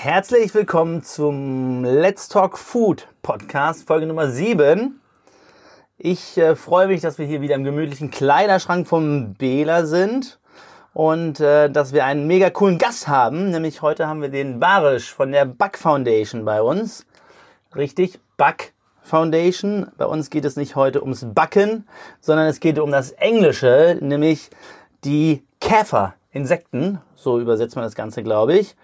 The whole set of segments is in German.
Herzlich willkommen zum Let's Talk Food Podcast, Folge Nummer 7. Ich äh, freue mich, dass wir hier wieder im gemütlichen Kleiderschrank vom Bela sind und äh, dass wir einen mega coolen Gast haben. Nämlich heute haben wir den Barisch von der Back Foundation bei uns. Richtig, Back Foundation. Bei uns geht es nicht heute ums Backen, sondern es geht um das Englische, nämlich die Käfer, Insekten. So übersetzt man das Ganze, glaube ich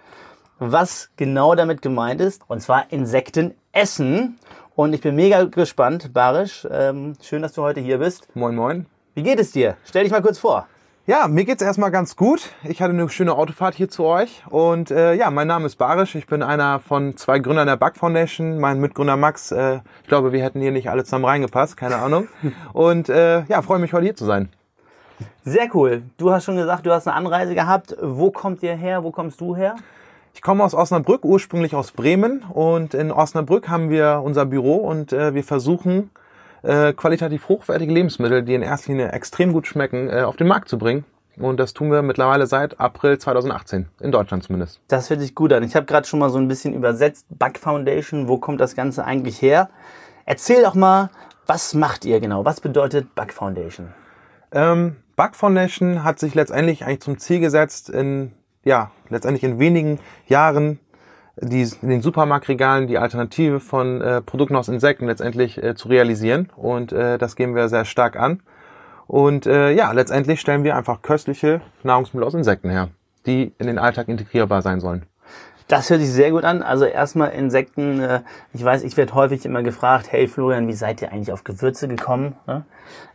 was genau damit gemeint ist. Und zwar Insekten essen. Und ich bin mega gespannt, Barisch. Ähm, schön, dass du heute hier bist. Moin, moin. Wie geht es dir? Stell dich mal kurz vor. Ja, mir geht's erstmal ganz gut. Ich hatte eine schöne Autofahrt hier zu euch. Und äh, ja, mein Name ist Barisch. Ich bin einer von zwei Gründern der Bug Foundation. Mein Mitgründer Max. Äh, ich glaube, wir hätten hier nicht alle zusammen reingepasst. Keine Ahnung. Und äh, ja, freue mich heute hier zu sein. Sehr cool. Du hast schon gesagt, du hast eine Anreise gehabt. Wo kommt ihr her? Wo kommst du her? Ich komme aus Osnabrück, ursprünglich aus Bremen. Und in Osnabrück haben wir unser Büro und äh, wir versuchen, äh, qualitativ hochwertige Lebensmittel, die in erster Linie extrem gut schmecken, äh, auf den Markt zu bringen. Und das tun wir mittlerweile seit April 2018, in Deutschland zumindest. Das hört sich gut an. Ich habe gerade schon mal so ein bisschen übersetzt. Bug Foundation, wo kommt das Ganze eigentlich her? Erzähl doch mal, was macht ihr genau? Was bedeutet Bug Foundation? Ähm, Bug Foundation hat sich letztendlich eigentlich zum Ziel gesetzt, in ja, letztendlich in wenigen Jahren die, in den Supermarktregalen die Alternative von äh, Produkten aus Insekten letztendlich äh, zu realisieren. Und äh, das geben wir sehr stark an. Und äh, ja, letztendlich stellen wir einfach köstliche Nahrungsmittel aus Insekten her, die in den Alltag integrierbar sein sollen. Das hört sich sehr gut an. Also erstmal Insekten. Äh, ich weiß, ich werde häufig immer gefragt, hey Florian, wie seid ihr eigentlich auf Gewürze gekommen?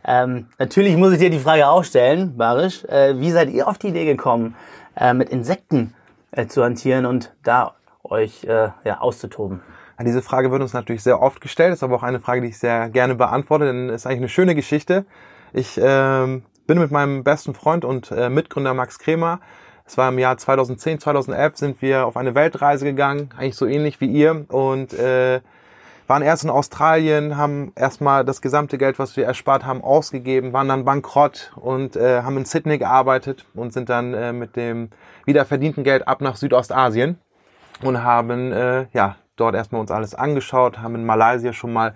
Ähm, natürlich muss ich dir die Frage auch stellen, Barisch. Äh, wie seid ihr auf die Idee gekommen, äh, mit Insekten äh, zu hantieren und da euch äh, ja, auszutoben? Diese Frage wird uns natürlich sehr oft gestellt, ist aber auch eine Frage, die ich sehr gerne beantworte, denn es ist eigentlich eine schöne Geschichte. Ich ähm, bin mit meinem besten Freund und äh, Mitgründer Max Kremer, es war im Jahr 2010, 2011, sind wir auf eine Weltreise gegangen, eigentlich so ähnlich wie ihr und äh, waren erst in Australien, haben erstmal das gesamte Geld, was wir erspart haben, ausgegeben, waren dann bankrott und äh, haben in Sydney gearbeitet und sind dann äh, mit dem wiederverdienten Geld ab nach Südostasien und haben äh, ja dort erstmal uns alles angeschaut, haben in Malaysia schon mal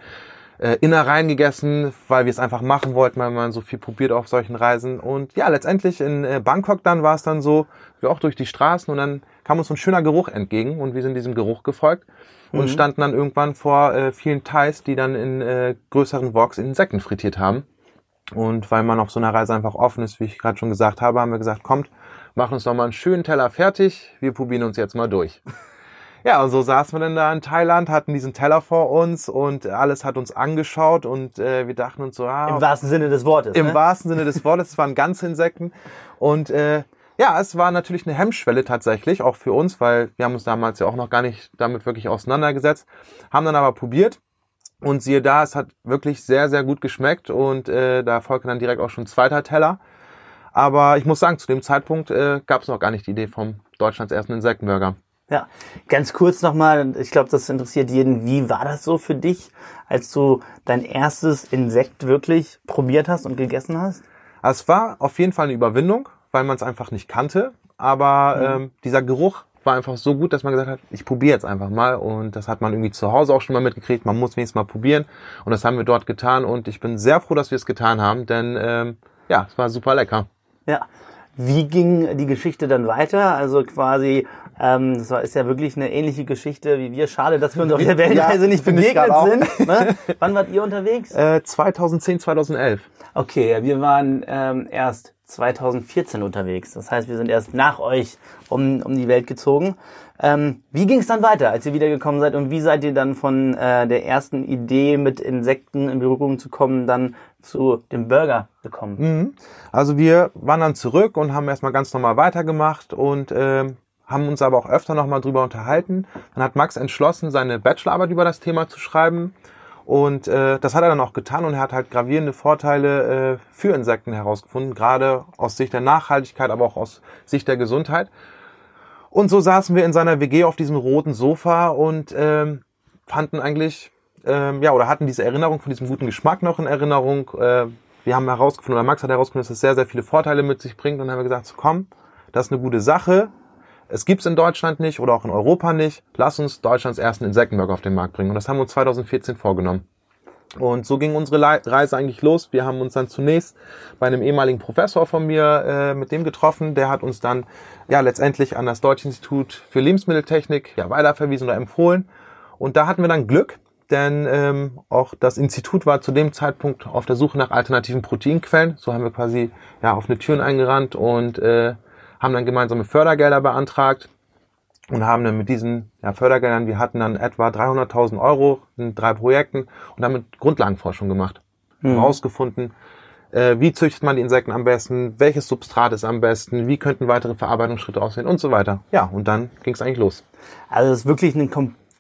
äh, Innereien gegessen, weil wir es einfach machen wollten, weil man so viel probiert auf solchen Reisen. Und ja, letztendlich in äh, Bangkok dann war es dann so, wir auch durch die Straßen und dann kam uns so ein schöner Geruch entgegen und wir sind diesem Geruch gefolgt und mhm. standen dann irgendwann vor äh, vielen Thais, die dann in äh, größeren Woks Insekten frittiert haben. Und weil man auf so einer Reise einfach offen ist, wie ich gerade schon gesagt habe, haben wir gesagt, kommt, machen uns doch mal einen schönen Teller fertig, wir probieren uns jetzt mal durch. Ja, und so saßen wir dann da in Thailand, hatten diesen Teller vor uns und alles hat uns angeschaut und äh, wir dachten uns so, ah, Im wahrsten Sinne des Wortes. Im ne? wahrsten Sinne des Wortes, es waren ganze Insekten. Und äh, ja, es war natürlich eine Hemmschwelle tatsächlich, auch für uns, weil wir haben uns damals ja auch noch gar nicht damit wirklich auseinandergesetzt, haben dann aber probiert und siehe da, es hat wirklich sehr, sehr gut geschmeckt und äh, da folgte dann direkt auch schon ein zweiter Teller. Aber ich muss sagen, zu dem Zeitpunkt äh, gab es noch gar nicht die Idee vom Deutschlands ersten Insektenburger. Ja, ganz kurz nochmal, ich glaube, das interessiert jeden. Wie war das so für dich, als du dein erstes Insekt wirklich probiert hast und gegessen hast? Es war auf jeden Fall eine Überwindung, weil man es einfach nicht kannte. Aber mhm. ähm, dieser Geruch war einfach so gut, dass man gesagt hat, ich probiere jetzt einfach mal. Und das hat man irgendwie zu Hause auch schon mal mitgekriegt. Man muss wenigstens mal probieren. Und das haben wir dort getan. Und ich bin sehr froh, dass wir es getan haben, denn ähm, ja, es war super lecker. Ja. Wie ging die Geschichte dann weiter? Also quasi, ähm, das war, ist ja wirklich eine ähnliche Geschichte wie wir. Schade, dass wir uns auf der Weltreise ja, nicht begegnet sind. Ne? Wann wart ihr unterwegs? Äh, 2010, 2011. Okay, wir waren ähm, erst 2014 unterwegs. Das heißt, wir sind erst nach euch um, um die Welt gezogen. Ähm, wie ging es dann weiter, als ihr wiedergekommen seid und wie seid ihr dann von äh, der ersten Idee, mit Insekten in Berührung zu kommen, dann zu dem Burger gekommen? Mhm. Also wir waren dann zurück und haben erstmal ganz normal weitergemacht und äh, haben uns aber auch öfter nochmal drüber unterhalten. Dann hat Max entschlossen, seine Bachelorarbeit über das Thema zu schreiben und äh, das hat er dann auch getan und er hat halt gravierende Vorteile äh, für Insekten herausgefunden, gerade aus Sicht der Nachhaltigkeit, aber auch aus Sicht der Gesundheit. Und so saßen wir in seiner WG auf diesem roten Sofa und ähm, fanden eigentlich, ähm, ja, oder hatten diese Erinnerung von diesem guten Geschmack noch in Erinnerung. Äh, wir haben herausgefunden, oder Max hat herausgefunden, dass es sehr, sehr viele Vorteile mit sich bringt. Und dann haben wir gesagt, so, komm, das ist eine gute Sache. Es gibt's in Deutschland nicht oder auch in Europa nicht. Lass uns Deutschlands ersten Insektenburger auf den Markt bringen. Und das haben wir uns 2014 vorgenommen. Und so ging unsere Reise eigentlich los. Wir haben uns dann zunächst bei einem ehemaligen Professor von mir äh, mit dem getroffen. Der hat uns dann ja letztendlich an das Deutsche Institut für Lebensmitteltechnik ja weiterverwiesen oder empfohlen. Und da hatten wir dann Glück, denn ähm, auch das Institut war zu dem Zeitpunkt auf der Suche nach alternativen Proteinquellen. So haben wir quasi ja auf eine Türen eingerannt und äh, haben dann gemeinsame Fördergelder beantragt und haben dann mit diesen ja, Fördergeldern, wir hatten dann etwa 300.000 Euro in drei Projekten und damit Grundlagenforschung gemacht. Mhm. Herausgefunden, äh, wie züchtet man die Insekten am besten, welches Substrat ist am besten, wie könnten weitere Verarbeitungsschritte aussehen und so weiter. Ja, und dann ging es eigentlich los. Also es ist wirklich ein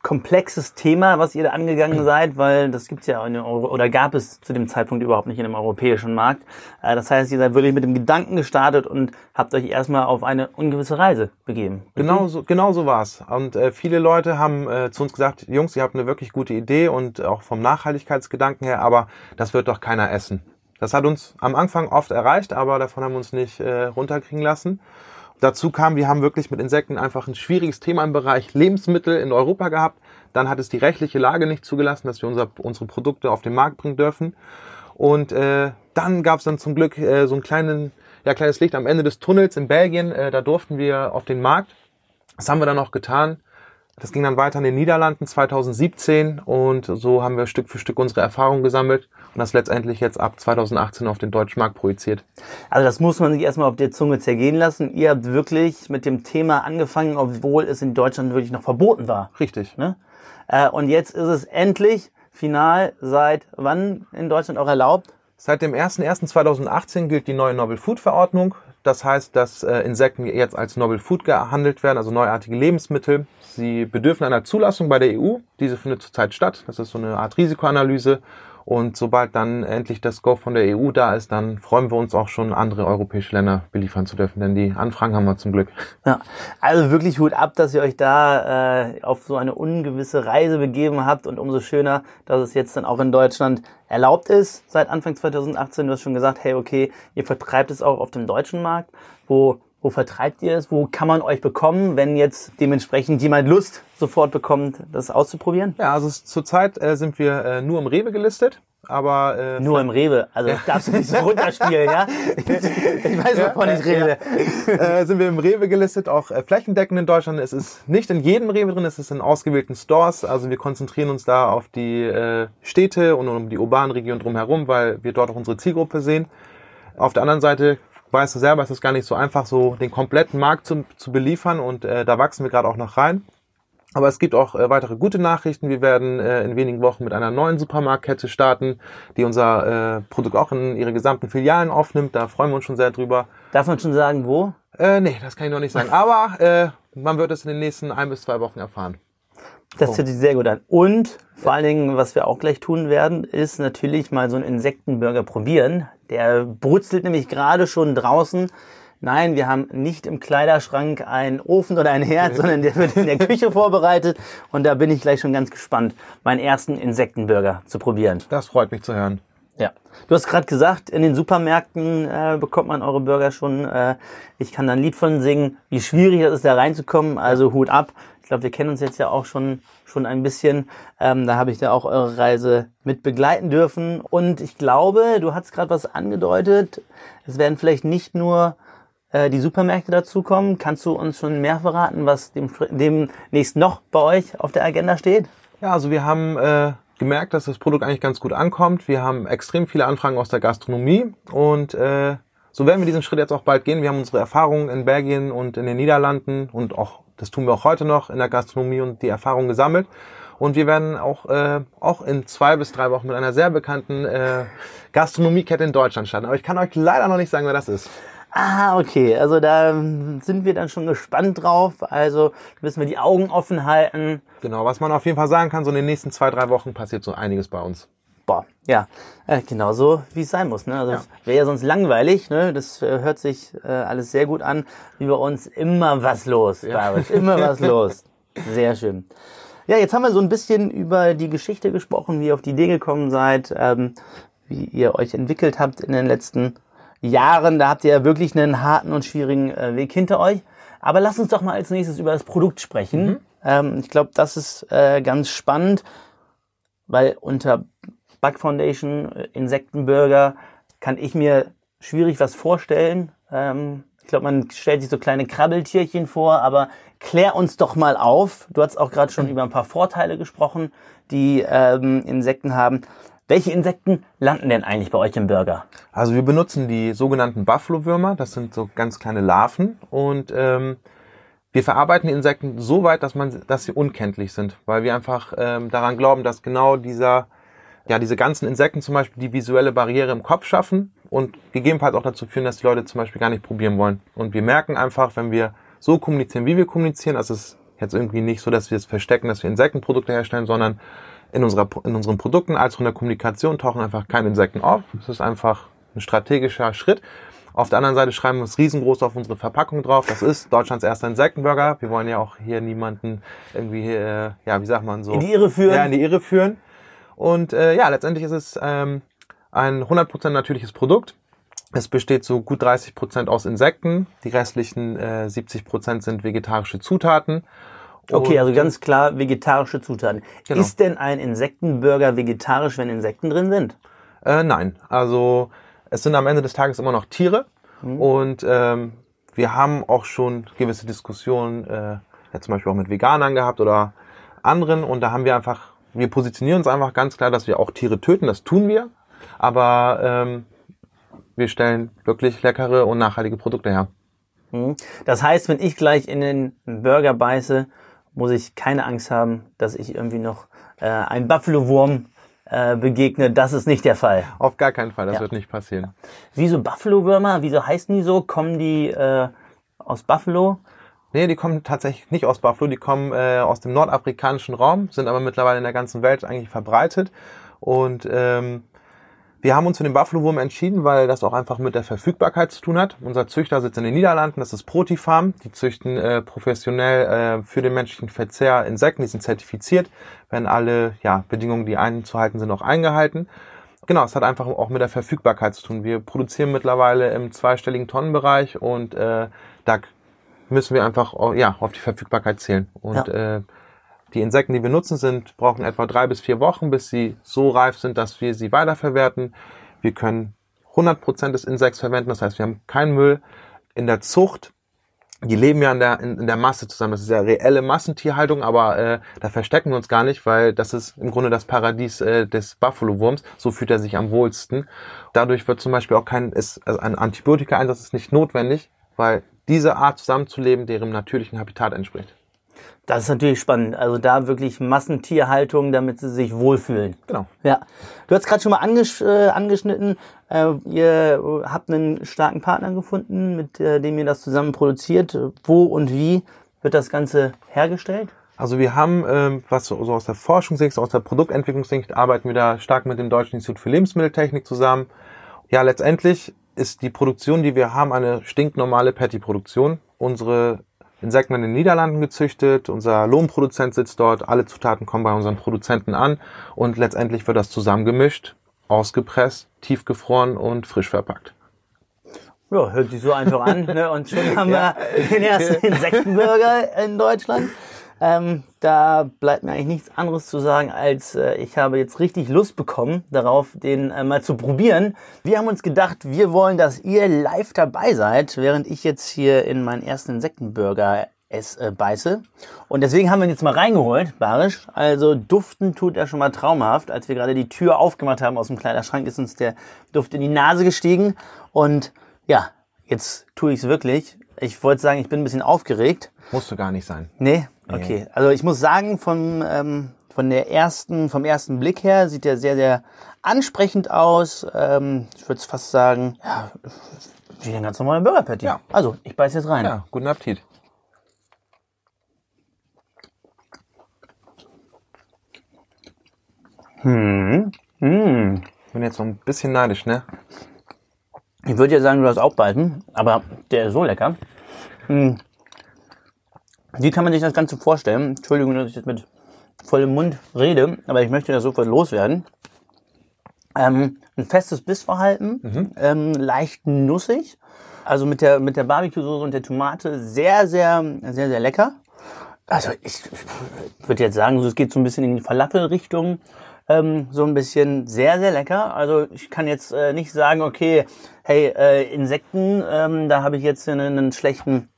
komplexes Thema, was ihr da angegangen seid, weil das gibt's ja in Euro oder gab es zu dem Zeitpunkt überhaupt nicht in dem europäischen Markt. Äh, das heißt, ihr seid wirklich mit dem Gedanken gestartet und habt euch erstmal auf eine ungewisse Reise begeben. Genau so, genau so war's. Und äh, viele Leute haben äh, zu uns gesagt, Jungs, ihr habt eine wirklich gute Idee und auch vom Nachhaltigkeitsgedanken her, aber das wird doch keiner essen. Das hat uns am Anfang oft erreicht, aber davon haben wir uns nicht äh, runterkriegen lassen. Dazu kam, wir haben wirklich mit Insekten einfach ein schwieriges Thema im Bereich Lebensmittel in Europa gehabt. Dann hat es die rechtliche Lage nicht zugelassen, dass wir unser, unsere Produkte auf den Markt bringen dürfen. Und äh, dann gab es dann zum Glück äh, so ein kleinen, ja, kleines Licht am Ende des Tunnels in Belgien. Äh, da durften wir auf den Markt. Das haben wir dann auch getan. Das ging dann weiter in den Niederlanden 2017 und so haben wir Stück für Stück unsere Erfahrungen gesammelt und das letztendlich jetzt ab 2018 auf den deutschen Markt projiziert. Also das muss man sich erstmal auf der Zunge zergehen lassen. Ihr habt wirklich mit dem Thema angefangen, obwohl es in Deutschland wirklich noch verboten war. Richtig. Ne? Äh, und jetzt ist es endlich final seit wann in Deutschland auch erlaubt? Seit dem 01.01.2018 gilt die neue Novel Food Verordnung. Das heißt, dass äh, Insekten jetzt als Novel Food gehandelt werden, also neuartige Lebensmittel. Sie bedürfen einer Zulassung bei der EU. Diese findet zurzeit statt. Das ist so eine Art Risikoanalyse. Und sobald dann endlich das Go von der EU da ist, dann freuen wir uns auch schon, andere europäische Länder beliefern zu dürfen, denn die Anfragen haben wir zum Glück. Ja, also wirklich Hut ab, dass ihr euch da äh, auf so eine ungewisse Reise begeben habt und umso schöner, dass es jetzt dann auch in Deutschland erlaubt ist seit Anfang 2018. Du hast schon gesagt, hey, okay, ihr vertreibt es auch auf dem deutschen Markt, wo wo vertreibt ihr es? Wo kann man euch bekommen, wenn jetzt dementsprechend jemand Lust sofort bekommt, das auszuprobieren? Ja, also zurzeit äh, sind wir äh, nur im Rewe gelistet. Aber äh, nur im Rewe, also ja. darfst du nicht so runterspielen, ja? Ich, weiß, wovon ja, ich rede. Ja. Äh, sind wir im Rewe gelistet, auch äh, flächendeckend in Deutschland. Es ist nicht in jedem Rewe drin, es ist in ausgewählten Stores. Also wir konzentrieren uns da auf die äh, Städte und um die urbanen Regionen drumherum, weil wir dort auch unsere Zielgruppe sehen. Auf der anderen Seite weißt du selber, es ist gar nicht so einfach, so den kompletten Markt zu, zu beliefern und äh, da wachsen wir gerade auch noch rein. Aber es gibt auch äh, weitere gute Nachrichten. Wir werden äh, in wenigen Wochen mit einer neuen Supermarktkette starten, die unser äh, Produkt auch in ihre gesamten Filialen aufnimmt. Da freuen wir uns schon sehr drüber. Darf man schon sagen, wo? Äh, nee, das kann ich noch nicht sagen. Aber äh, man wird es in den nächsten ein bis zwei Wochen erfahren. Das hört sich sehr gut an. Und vor allen Dingen, was wir auch gleich tun werden, ist natürlich mal so einen Insektenburger probieren. Der brutzelt nämlich gerade schon draußen. Nein, wir haben nicht im Kleiderschrank einen Ofen oder ein Herd, sondern der wird in der Küche vorbereitet. Und da bin ich gleich schon ganz gespannt, meinen ersten Insektenburger zu probieren. Das freut mich zu hören. Ja. Du hast gerade gesagt, in den Supermärkten äh, bekommt man eure Burger schon. Äh, ich kann da ein Lied von singen, wie schwierig es ist, da reinzukommen. Also Hut ab. Ich glaube, wir kennen uns jetzt ja auch schon, schon ein bisschen. Ähm, da habe ich da auch eure Reise mit begleiten dürfen. Und ich glaube, du hast gerade was angedeutet. Es werden vielleicht nicht nur äh, die Supermärkte dazukommen. Kannst du uns schon mehr verraten, was dem, demnächst noch bei euch auf der Agenda steht? Ja, also wir haben äh, gemerkt, dass das Produkt eigentlich ganz gut ankommt. Wir haben extrem viele Anfragen aus der Gastronomie und äh, so werden wir diesen Schritt jetzt auch bald gehen. Wir haben unsere Erfahrungen in Belgien und in den Niederlanden und auch das tun wir auch heute noch in der Gastronomie und die Erfahrung gesammelt. Und wir werden auch, äh, auch in zwei bis drei Wochen mit einer sehr bekannten äh, Gastronomiekette in Deutschland starten. Aber ich kann euch leider noch nicht sagen, wer das ist. Ah, okay. Also da sind wir dann schon gespannt drauf. Also müssen wir die Augen offen halten. Genau, was man auf jeden Fall sagen kann, so in den nächsten zwei, drei Wochen passiert so einiges bei uns. Boah, ja, äh, genauso wie es sein muss. Ne? Also ja. wäre ja sonst langweilig. Ne? Das äh, hört sich äh, alles sehr gut an. Wie bei uns immer was los, ja. bei Immer was los. Sehr schön. Ja, jetzt haben wir so ein bisschen über die Geschichte gesprochen, wie ihr auf die Idee gekommen seid, ähm, wie ihr euch entwickelt habt in den letzten Jahren. Da habt ihr ja wirklich einen harten und schwierigen äh, Weg hinter euch. Aber lass uns doch mal als nächstes über das Produkt sprechen. Ähm, ich glaube, das ist äh, ganz spannend, weil unter Bug Foundation, äh, Insektenburger, kann ich mir schwierig was vorstellen. Ähm, ich glaube, man stellt sich so kleine Krabbeltierchen vor, aber klär uns doch mal auf. Du hast auch gerade schon über ein paar Vorteile gesprochen, die ähm, Insekten haben. Welche Insekten landen denn eigentlich bei euch im Burger? Also wir benutzen die sogenannten Buffalo-Würmer. Das sind so ganz kleine Larven und ähm, wir verarbeiten die Insekten so weit, dass man, dass sie unkenntlich sind, weil wir einfach ähm, daran glauben, dass genau dieser, ja, diese ganzen Insekten zum Beispiel die visuelle Barriere im Kopf schaffen und gegebenenfalls auch dazu führen, dass die Leute zum Beispiel gar nicht probieren wollen. Und wir merken einfach, wenn wir so kommunizieren, wie wir kommunizieren, also es ist jetzt irgendwie nicht so, dass wir es verstecken, dass wir Insektenprodukte herstellen, sondern in, unserer, in unseren Produkten als auch in der Kommunikation tauchen einfach keine Insekten auf. Es ist einfach ein strategischer Schritt. Auf der anderen Seite schreiben wir es riesengroß auf unsere Verpackung drauf. Das ist Deutschlands erster Insektenburger. Wir wollen ja auch hier niemanden irgendwie, äh, ja, wie sagt man so? In die Irre führen. Ja, in die Irre führen. Und äh, ja, letztendlich ist es ähm, ein 100% natürliches Produkt. Es besteht zu gut 30% aus Insekten. Die restlichen äh, 70% sind vegetarische Zutaten. Okay, also ganz klar vegetarische Zutaten. Genau. Ist denn ein Insektenburger vegetarisch, wenn Insekten drin sind? Äh, nein, also es sind am Ende des Tages immer noch Tiere und ähm, wir haben auch schon gewisse Diskussionen, äh, ja, zum Beispiel auch mit Veganern gehabt oder anderen und da haben wir einfach, wir positionieren uns einfach ganz klar, dass wir auch Tiere töten, das tun wir, aber ähm, wir stellen wirklich leckere und nachhaltige Produkte her. Mhm. Das heißt, wenn ich gleich in den Burger beiße, muss ich keine Angst haben, dass ich irgendwie noch äh, ein Buffalo-Wurm äh, begegne. Das ist nicht der Fall. Auf gar keinen Fall, das Ja. wird nicht passieren. Wieso Buffalo-Würmer? Wieso heißen die so? Kommen die äh, aus Buffalo? Nee, die kommen tatsächlich nicht aus Buffalo, die kommen äh, aus dem nordafrikanischen Raum, sind aber mittlerweile in der ganzen Welt eigentlich verbreitet. Und ähm, wir haben uns für den Buffalo-Wurm entschieden, weil das auch einfach mit der Verfügbarkeit zu tun hat. Unser Züchter sitzt in den Niederlanden, das ist Protifarm. Die züchten äh, professionell äh, für den menschlichen Verzehr Insekten, die sind zertifiziert, werden alle ja, Bedingungen, die einzuhalten sind, auch eingehalten. Genau, es hat einfach auch mit der Verfügbarkeit zu tun. Wir produzieren mittlerweile im zweistelligen Tonnenbereich und äh, da müssen wir einfach ja, auf die Verfügbarkeit zählen. Und äh, die Insekten, die wir nutzen, sind, brauchen etwa drei bis vier Wochen, bis sie so reif sind, dass wir sie weiterverwerten. Wir können 100% des Insekts verwenden, das heißt, wir haben keinen Müll. In der Zucht, die leben ja in der, in, in der Masse zusammen. Das ist ja reelle Massentierhaltung, aber äh, da verstecken wir uns gar nicht, weil das ist im Grunde das Paradies äh, des Buffalo-Wurms. So fühlt er sich am wohlsten. Dadurch wird zum Beispiel auch kein, ist, also ein Antibiotika-Einsatz ist nicht notwendig, weil diese Art zusammenzuleben deren natürlichen Habitat entspricht. Das ist natürlich spannend. Also da wirklich Massentierhaltung, damit sie sich wohlfühlen. Genau. Ja, du hast gerade schon mal angesch äh, angeschnitten, äh, ihr habt einen starken Partner gefunden, mit äh, dem ihr das zusammen produziert. Wo und wie wird das Ganze hergestellt? Also wir haben, ähm, was so, so aus der Forschungssicht, aus der Produktentwicklungssicht, arbeiten wir da stark mit dem Deutschen Institut für Lebensmitteltechnik zusammen. Ja, letztendlich ist die Produktion, die wir haben, eine stinknormale Patty-Produktion. Unsere Insekten werden in den Niederlanden gezüchtet, unser Lohnproduzent sitzt dort, alle Zutaten kommen bei unseren Produzenten an und letztendlich wird das zusammengemischt, ausgepresst, tiefgefroren und frisch verpackt. Ja, hört sich so einfach an. Ne? Und schon haben wir den ersten Insektenburger in Deutschland. Ähm, da bleibt mir eigentlich nichts anderes zu sagen, als äh, ich habe jetzt richtig Lust bekommen, darauf den äh, mal zu probieren. Wir haben uns gedacht, wir wollen, dass ihr live dabei seid, während ich jetzt hier in meinen ersten Insektenburger es äh, beiße. Und deswegen haben wir ihn jetzt mal reingeholt, Barisch. Also duften tut er schon mal traumhaft. Als wir gerade die Tür aufgemacht haben aus dem Kleiderschrank, ist uns der Duft in die Nase gestiegen. Und ja, jetzt tue ich es wirklich. Ich wollte sagen, ich bin ein bisschen aufgeregt. Musst du gar nicht sein. Nee, okay. Also ich muss sagen, vom, ähm, von der ersten, vom ersten Blick her sieht er sehr, sehr ansprechend aus. Ähm, ich würde fast sagen, ja, wie ein ganz normaler Burger Patty. Ja. Also, ich beiß jetzt rein. Ja, guten Appetit. Hm. Hm. Bin jetzt so ein bisschen neidisch, ne? Ich würde ja sagen, du hast auch beißen, aber der ist so lecker. Hm. Wie kann man sich das Ganze vorstellen? Entschuldigung, dass ich jetzt mit vollem Mund rede, aber ich möchte das sofort loswerden. Ähm, ein festes Bissverhalten, ähm, leicht nussig. Also mit der, mit der Barbecue-Soße und der Tomate sehr, sehr, sehr, sehr lecker. Also ich, ich würde jetzt sagen, so, es geht so ein bisschen in die Falafel-Richtung. Ähm, so ein bisschen sehr, sehr lecker. Also ich kann jetzt äh, nicht sagen, okay, hey, äh, Insekten, ähm, da habe ich jetzt einen, einen schlechten,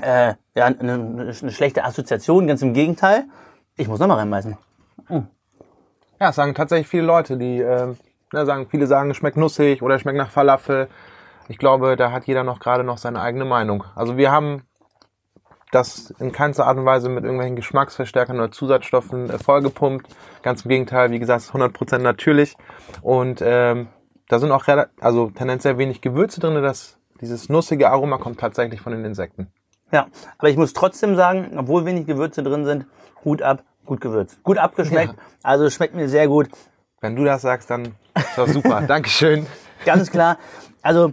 äh, ja, eine, eine schlechte Assoziation. Ganz im Gegenteil. Ich muss nochmal reinbeißen. Ja, es sagen tatsächlich viele Leute, die ähm, ne, sagen, viele sagen, schmeckt nussig oder schmeckt nach Falafel. Ich glaube, da hat jeder noch gerade noch seine eigene Meinung. Also wir haben das in keinster Art und Weise mit irgendwelchen Geschmacksverstärkern oder Zusatzstoffen äh, vollgepumpt. Ganz im Gegenteil, wie gesagt, es ist 100% natürlich. Und ähm, da sind auch also tendenziell wenig Gewürze drin. Das, dieses nussige Aroma kommt tatsächlich von den Insekten. Ja, aber ich muss trotzdem sagen, obwohl wenig Gewürze drin sind, Hut ab, gut gewürzt. Gut abgeschmeckt, Ja. also schmeckt mir sehr gut. Wenn du das sagst, dann ist das super. Dankeschön. Ganz klar. Also,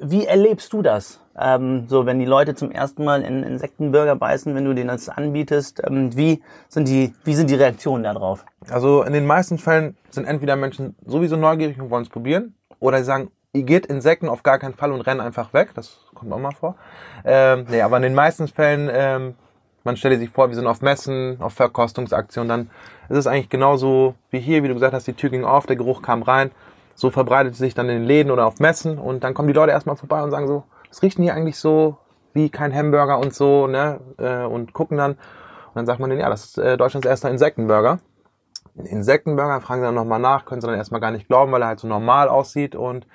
wie erlebst du das? Ähm, so, wenn die Leute zum ersten Mal in Insektenburger beißen, wenn du denen das anbietest, ähm, wie sind die, wie sind die Reaktionen darauf? Also in den meisten Fällen sind entweder Menschen sowieso neugierig und wollen es probieren, oder sie sagen, ihr geht Insekten auf gar keinen Fall und rennen einfach weg. Das kommt auch mal vor. Ähm, nee, aber in den meisten Fällen, ähm, man stelle sich vor, wir sind auf Messen, auf Verkostungsaktionen, dann ist es eigentlich genauso wie hier, wie du gesagt hast, die Tür ging auf, der Geruch kam rein. So verbreitet sich dann in den Läden oder auf Messen und dann kommen die Leute erstmal vorbei und sagen so, es riecht hier eigentlich so wie kein Hamburger und so, ne? Äh, und gucken dann. Und dann sagt man denen, ja, das ist äh, Deutschlands erster Insektenburger. Insektenburger, fragen sie dann nochmal nach, können sie dann erstmal gar nicht glauben, weil er halt so normal aussieht. Und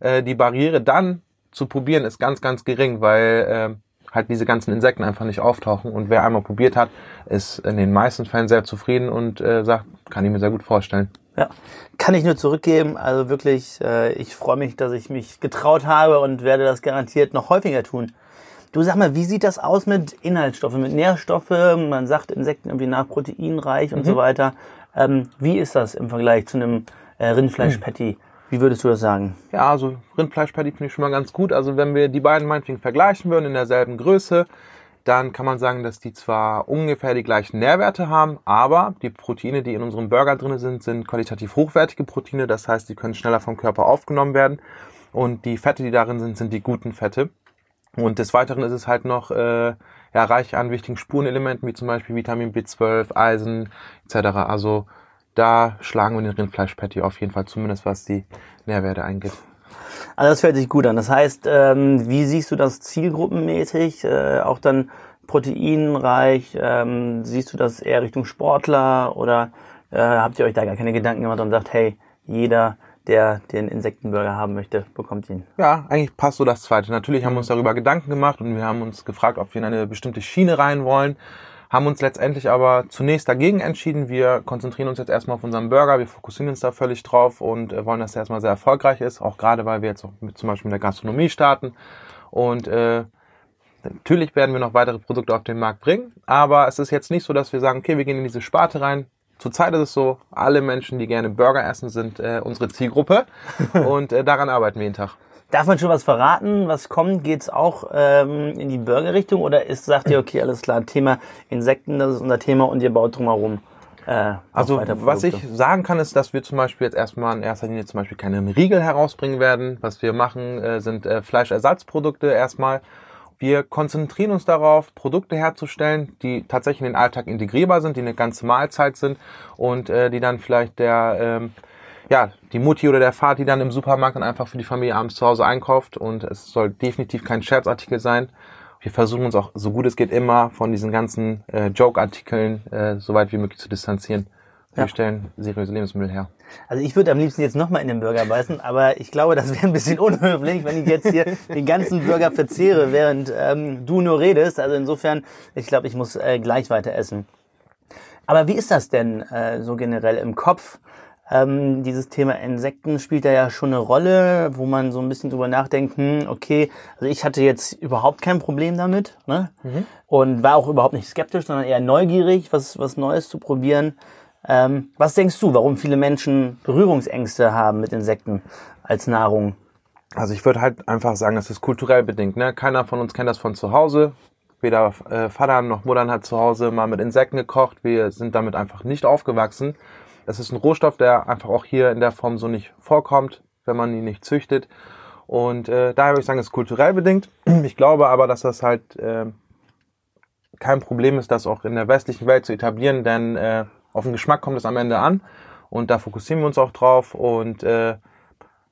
äh, die Barriere dann zu probieren ist ganz, ganz gering, weil äh, halt diese ganzen Insekten einfach nicht auftauchen. Und wer einmal probiert hat, ist in den meisten Fällen sehr zufrieden und äh, sagt, kann ich mir sehr gut vorstellen. Ja, kann ich nur zurückgeben. Also wirklich, äh, ich freue mich, dass ich mich getraut habe und werde das garantiert noch häufiger tun. Du sag mal, wie sieht das aus mit Inhaltsstoffen, mit Nährstoffen? Man sagt Insekten irgendwie nach proteinreich und so weiter. Ähm, wie ist das im Vergleich zu einem äh, Rindfleisch-Patty? Wie würdest du das sagen? Ja, also Rindfleischpatty finde ich schon mal ganz gut. Also wenn wir die beiden meinetwegen vergleichen würden in derselben Größe, dann kann man sagen, dass die zwar ungefähr die gleichen Nährwerte haben, aber die Proteine, die in unserem Burger drin sind, sind qualitativ hochwertige Proteine. Das heißt, die können schneller vom Körper aufgenommen werden. Und die Fette, die darin sind, sind die guten Fette. Und des Weiteren ist es halt noch äh, ja, reich an wichtigen Spurenelementen, wie zum Beispiel Vitamin B12, Eisen etc. Also da schlagen wir den Rindfleischpatty auf jeden Fall zumindest, was die Nährwerte eingeht. Also das hört sich gut an. Das heißt, ähm, wie siehst du das zielgruppenmäßig? Äh, auch dann proteinreich? Ähm, siehst du das eher Richtung Sportler oder äh, habt ihr euch da gar keine Gedanken gemacht und sagt, hey, jeder, der den Insektenburger haben möchte, bekommt ihn? Ja, eigentlich passt so das Zweite. Natürlich haben wir uns darüber Gedanken gemacht und wir haben uns gefragt, ob wir in eine bestimmte Schiene rein wollen. Haben uns letztendlich aber zunächst dagegen entschieden. Wir konzentrieren uns jetzt erstmal auf unseren Burger. Wir fokussieren uns da völlig drauf und äh, wollen, dass der erstmal sehr erfolgreich ist. Auch gerade, weil wir jetzt auch mit, zum Beispiel mit der Gastronomie starten. Und äh, natürlich werden wir noch weitere Produkte auf den Markt bringen. Aber es ist jetzt nicht so, dass wir sagen, okay, wir gehen in diese Sparte rein. Zurzeit ist es so, alle Menschen, die gerne Burger essen, sind äh, unsere Zielgruppe. und äh, daran arbeiten wir jeden Tag. Darf man schon was verraten? Was kommt? Geht's auch ähm, in die Burgerrichtung oder ist, sagt ihr, okay, alles klar, Thema Insekten, das ist unser Thema und ihr baut drumherum äh, Also was ich sagen kann, ist, dass wir zum Beispiel jetzt erstmal in erster Linie zum Beispiel keine Riegel herausbringen werden. Was wir machen, äh, sind äh, Fleischersatzprodukte erstmal. Wir konzentrieren uns darauf, Produkte herzustellen, die tatsächlich in den Alltag integrierbar sind, die eine ganze Mahlzeit sind und äh, die dann vielleicht der ähm, ja, die Mutti oder der Vati dann im Supermarkt dann einfach für die Familie abends zu Hause einkauft und es soll definitiv kein Scherzartikel sein. Wir versuchen uns auch, so gut es geht, immer von diesen ganzen äh, Joke-Artikeln äh, so weit wie möglich zu distanzieren. Wir Ja. stellen seriöse Lebensmittel her. Also ich würde am liebsten jetzt nochmal in den Burger beißen, aber ich glaube, das wäre ein bisschen unhöflich, wenn ich jetzt hier den ganzen Burger verzehre, während ähm, du nur redest. Also insofern, ich glaube, ich muss äh, gleich weiter essen. Aber wie ist das denn äh, so generell im Kopf? Ähm, dieses Thema Insekten spielt da ja schon eine Rolle, wo man so ein bisschen drüber nachdenkt, hm, okay, also ich hatte jetzt überhaupt kein Problem damit ne? und war auch überhaupt nicht skeptisch, sondern eher neugierig, was, was Neues zu probieren. Ähm, was denkst du, warum viele Menschen Berührungsängste haben mit Insekten als Nahrung? Also ich würde halt einfach sagen, es ist kulturell bedingt. Ne? Keiner von uns kennt das von zu Hause. Weder äh, Vater noch Mutter hat zu Hause mal mit Insekten gekocht. Wir sind damit einfach nicht aufgewachsen. Es ist ein Rohstoff, der einfach auch hier in der Form so nicht vorkommt, wenn man ihn nicht züchtet. Und äh, daher würde ich sagen, es ist kulturell bedingt. Ich glaube aber, dass das halt äh, kein Problem ist, das auch in der westlichen Welt zu etablieren, denn äh, auf den Geschmack kommt es am Ende an und da fokussieren wir uns auch drauf und äh,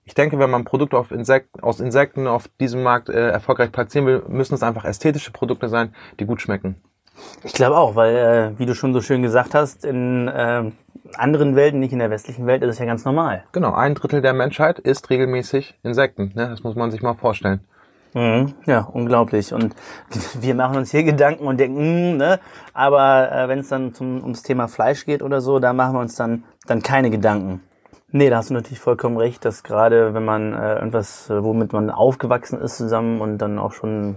ich denke, wenn man Produkte auf Insekten, aus Insekten auf diesem Markt äh, erfolgreich platzieren will, müssen es einfach ästhetische Produkte sein, die gut schmecken. Ich glaube auch, weil, äh, wie du schon so schön gesagt hast, in äh, anderen Welten, nicht in der westlichen Welt, ist es ja ganz normal. Genau, ein Drittel der Menschheit isst regelmäßig Insekten. Ne? Das muss man sich mal vorstellen. Mhm. Ja, unglaublich. Und wir machen uns hier Gedanken und denken, hm, ne? aber äh, wenn es dann zum, ums Thema Fleisch geht oder so, da machen wir uns dann, dann keine Gedanken. Nee, da hast du natürlich vollkommen recht, dass gerade wenn man äh, irgendwas, äh, womit man aufgewachsen ist zusammen und dann auch schon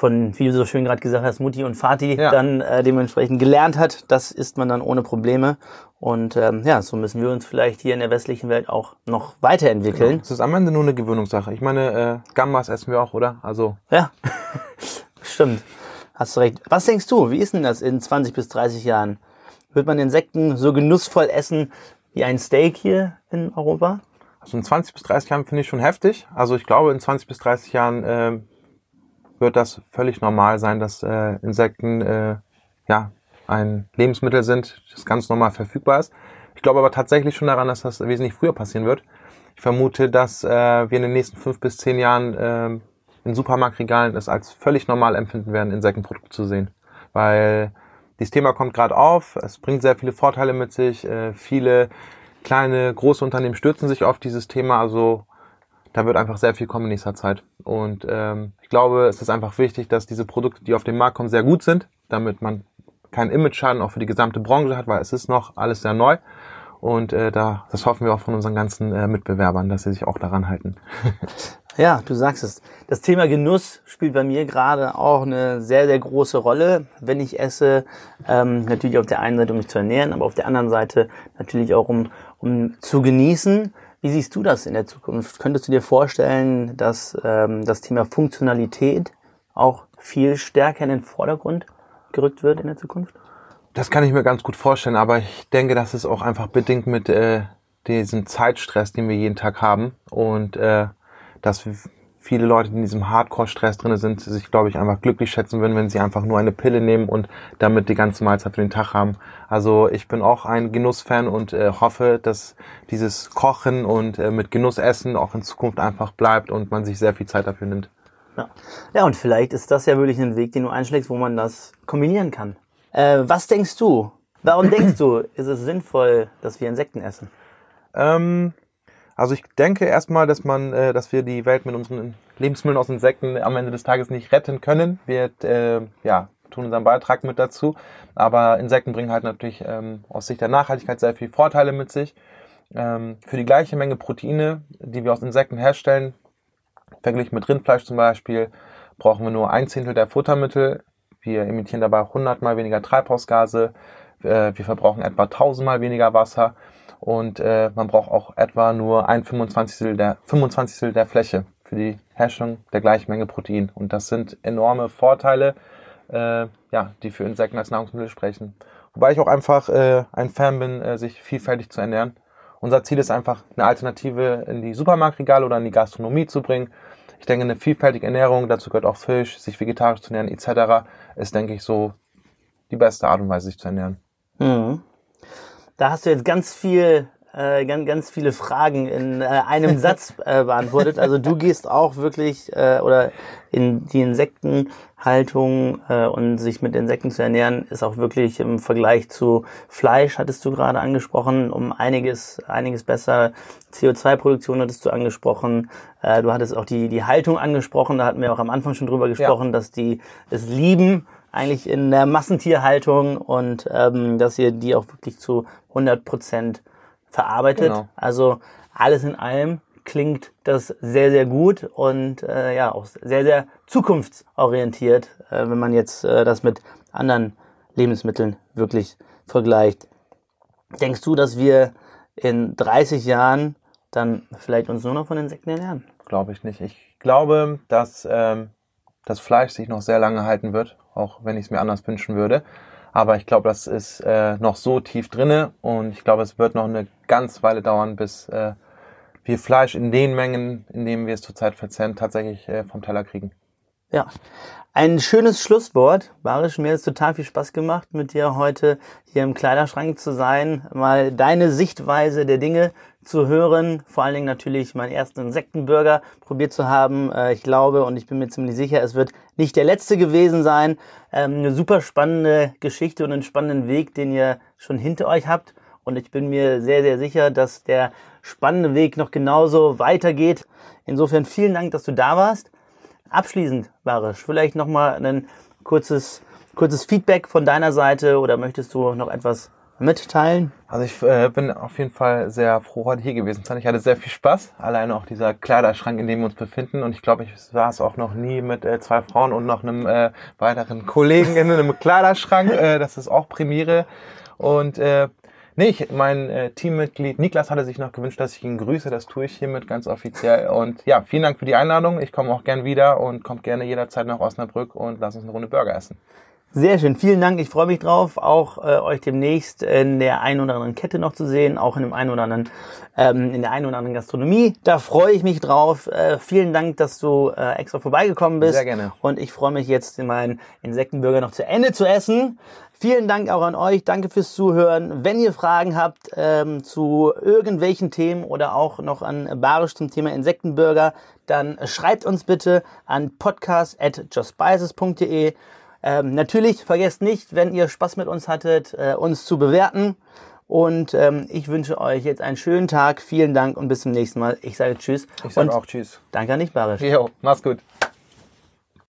von, wie du so schön gerade gesagt hast, Mutti und Vati Ja. dann äh, dementsprechend gelernt hat, das isst man dann ohne Probleme. Und ähm, ja, so müssen wir uns vielleicht hier in der westlichen Welt auch noch weiterentwickeln. Es ist am Ende nur eine Gewöhnungssache. Ich meine, äh, Gambas essen wir auch, oder? Also Ja, stimmt. Hast du recht. Was denkst du, wie ist denn das in 20 bis 30 Jahren? Wird man Insekten so genussvoll essen wie ein Steak hier in Europa? Also in 20 bis 30 Jahren finde ich schon heftig. Also ich glaube, in 20 bis 30 Jahren äh, wird das völlig normal sein, dass äh, Insekten äh, ja ein Lebensmittel sind, das ganz normal verfügbar ist. Ich glaube aber tatsächlich schon daran, dass das wesentlich früher passieren wird. Ich vermute, dass äh, wir in den nächsten fünf bis zehn Jahren äh, in Supermarktregalen es als völlig normal empfinden werden, Insektenprodukte zu sehen. Weil dieses Thema kommt gerade auf, es bringt sehr viele Vorteile mit sich, äh, viele kleine, große Unternehmen stürzen sich auf dieses Thema, also da wird einfach sehr viel kommen in nächster Zeit. Und ähm, ich glaube, es ist einfach wichtig, dass diese Produkte, die auf den Markt kommen, sehr gut sind, damit man keinen Image-Schaden auch für die gesamte Branche hat, weil es ist noch alles sehr neu. Und äh, da, das hoffen wir auch von unseren ganzen äh, Mitbewerbern, dass sie sich auch daran halten. Ja, du sagst es. Das Thema Genuss spielt bei mir gerade auch eine sehr, sehr große Rolle, wenn ich esse. Ähm, natürlich auf der einen Seite, um mich zu ernähren, aber auf der anderen Seite natürlich auch, um, um zu genießen. Wie siehst du das in der Zukunft? Könntest du dir vorstellen, dass ähm, das Thema Funktionalität auch viel stärker in den Vordergrund gerückt wird in der Zukunft? Das kann ich mir ganz gut vorstellen, aber ich denke, das ist auch einfach bedingt mit äh, diesem Zeitstress, den wir jeden Tag haben und äh, dass viele Leute, die in diesem Hardcore-Stress drin sind, sich, glaube ich, einfach glücklich schätzen würden, wenn sie einfach nur eine Pille nehmen und damit die ganze Mahlzeit für den Tag haben. Also ich bin auch ein Genussfan und äh, hoffe, dass dieses Kochen und äh, mit Genuss essen auch in Zukunft einfach bleibt und man sich sehr viel Zeit dafür nimmt. Ja. ja, und vielleicht ist das ja wirklich ein Weg, den du einschlägst, wo man das kombinieren kann. Äh, was denkst du? Warum denkst du, ist es sinnvoll, dass wir Insekten essen? Ähm, also ich denke erstmal, dass man, äh, dass wir die Welt mit unseren Lebensmitteln aus Insekten am Ende des Tages nicht retten können. Wir äh, ja, tun unseren Beitrag mit dazu. Aber Insekten bringen halt natürlich ähm, aus Sicht der Nachhaltigkeit sehr viele Vorteile mit sich. Ähm, für die gleiche Menge Proteine, die wir aus Insekten herstellen, verglichen mit Rindfleisch zum Beispiel, brauchen wir nur ein Zehntel der Futtermittel. Wir emittieren dabei 100 mal weniger Treibhausgase. Äh, wir verbrauchen etwa 1000 mal weniger Wasser und äh, man braucht auch etwa nur ein 25. der 25. der Fläche für die Herstellung der gleichen Menge Protein. Und das sind enorme Vorteile, äh, ja, die für Insekten als Nahrungsmittel sprechen. Wobei ich auch einfach äh, ein Fan bin, äh, sich vielfältig zu ernähren. Unser Ziel ist einfach, eine Alternative in die Supermarktregale oder in die Gastronomie zu bringen. Ich denke, eine vielfältige Ernährung, dazu gehört auch Fisch, sich vegetarisch zu ernähren etc., ist, denke ich, so die beste Art und Weise, sich zu ernähren. Mhm. Da hast du jetzt ganz viel, äh, ganz, ganz viele Fragen in äh, einem Satz äh, beantwortet. Also du gehst auch wirklich äh, oder in die Insektenhaltung äh, und sich mit Insekten zu ernähren, ist auch wirklich im Vergleich zu Fleisch, hattest du gerade angesprochen, um einiges, einiges besser. CO2-Produktion hattest du angesprochen. Äh, du hattest auch die, die Haltung angesprochen. Da hatten wir auch am Anfang schon drüber gesprochen, dass die es lieben, eigentlich in der Massentierhaltung und ähm, dass ihr die auch wirklich zu 100 Prozent verarbeitet. Genau. Also alles in allem klingt das sehr, sehr gut und äh, ja auch sehr, sehr zukunftsorientiert, äh, wenn man jetzt äh, das mit anderen Lebensmitteln wirklich vergleicht. Denkst du, dass wir in 30 Jahren dann vielleicht uns nur noch von Insekten ernähren? Glaube ich nicht. Ich glaube, dass ähm, das Fleisch sich noch sehr lange halten wird, auch wenn ich es mir anders wünschen würde. Aber ich glaube, das ist äh, noch so tief drinne und ich glaube, es wird noch eine ganz Weile dauern, bis äh, wir Fleisch in den Mengen, in denen wir es zurzeit verzehren, tatsächlich äh, vom Teller kriegen. Ja, ein schönes Schlusswort. Barisch, mir hat es total viel Spaß gemacht, mit dir heute hier im Kleiderschrank zu sein, mal deine Sichtweise der Dinge zu hören, vor allen Dingen natürlich meinen ersten Insektenburger probiert zu haben. Äh, ich glaube und ich bin mir ziemlich sicher, es wird nicht der letzte gewesen sein. Ähm, eine super spannende Geschichte und einen spannenden Weg, den ihr schon hinter euch habt. Und ich bin mir sehr, sehr sicher, dass der spannende Weg noch genauso weitergeht. Insofern vielen Dank, dass du da warst. Abschließend, Barisch, vielleicht nochmal ein kurzes, kurzes Feedback von deiner Seite oder möchtest du noch etwas mitteilen? Also ich äh, bin auf jeden Fall sehr froh, heute hier gewesen zu sein. Ich hatte sehr viel Spaß. Alleine auch dieser Kleiderschrank, in dem wir uns befinden. Und ich glaube, ich es auch noch nie mit äh, zwei Frauen und noch einem äh, weiteren Kollegen in einem Kleiderschrank. Äh, das ist auch Premiere. Und äh, Nee, ich, mein äh, Teammitglied Niklas hatte sich noch gewünscht, dass ich ihn grüße. Das tue ich hiermit ganz offiziell. Und ja, vielen Dank für die Einladung. Ich komme auch gern wieder und kommt gerne jederzeit nach Osnabrück und lass uns eine Runde Burger essen. Sehr schön, vielen Dank. Ich freue mich drauf, auch äh, euch demnächst in der einen oder anderen Kette noch zu sehen, auch in dem einen oder anderen, ähm, in der einen oder anderen Gastronomie. Da freue ich mich drauf. Äh, vielen Dank, dass du äh, extra vorbeigekommen bist. Sehr gerne. Und ich freue mich jetzt, meinen Insektenburger noch zu Ende zu essen. Vielen Dank auch an euch. Danke fürs Zuhören. Wenn ihr Fragen habt ähm, zu irgendwelchen Themen oder auch noch an Barisch zum Thema Insektenburger, dann schreibt uns bitte an podcast.justspices.de. Ähm, natürlich vergesst nicht, wenn ihr Spaß mit uns hattet, äh, uns zu bewerten. Und ähm, ich wünsche euch jetzt einen schönen Tag. Vielen Dank und bis zum nächsten Mal. Ich sage Tschüss. Ich sage auch Tschüss. Danke an dich, Barisch. Jo, mach's gut.